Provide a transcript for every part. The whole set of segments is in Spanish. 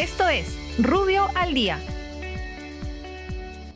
Esto es Rubio al Día.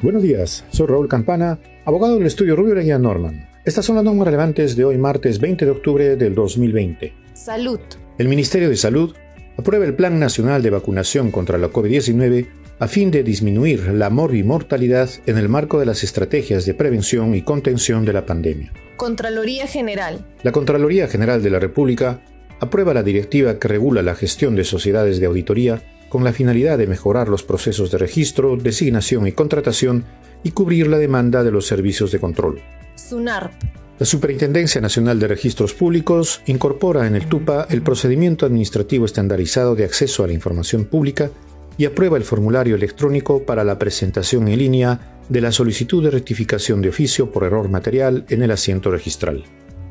Buenos días, soy Raúl Campana, abogado del estudio Rubio Leguía Norman. Estas son las normas relevantes de hoy martes 20 de octubre del 2020. Salud. El Ministerio de Salud aprueba el Plan Nacional de Vacunación contra la COVID-19 a fin de disminuir la morbimortalidad en el marco de las estrategias de prevención y contención de la pandemia. Contraloría General. La Contraloría General de la República aprueba la directiva que regula la gestión de sociedades de auditoría con la finalidad de mejorar los procesos de registro, designación y contratación y cubrir la demanda de los servicios de control. SUNARP. La Superintendencia Nacional de Registros Públicos incorpora en el TUPA el procedimiento administrativo estandarizado de acceso a la información pública y aprueba el formulario electrónico para la presentación en línea de la solicitud de rectificación de oficio por error material en el asiento registral.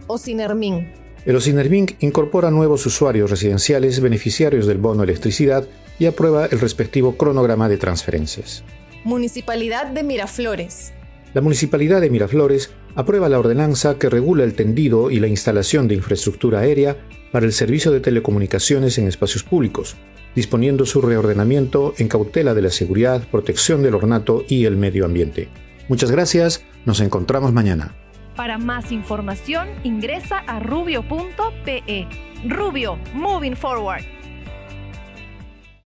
OSINERMIN. El OSINERMIN incorpora nuevos usuarios residenciales beneficiarios del bono electricidad y aprueba el respectivo cronograma de transferencias. Municipalidad de Miraflores. La Municipalidad de Miraflores aprueba la ordenanza que regula el tendido y la instalación de infraestructura aérea para el servicio de telecomunicaciones en espacios públicos, disponiendo su reordenamiento en cautela de la seguridad, protección del ornato y el medio ambiente. Muchas gracias, nos encontramos mañana. Para más información ingresa a rubio.pe. Rubio, moving forward.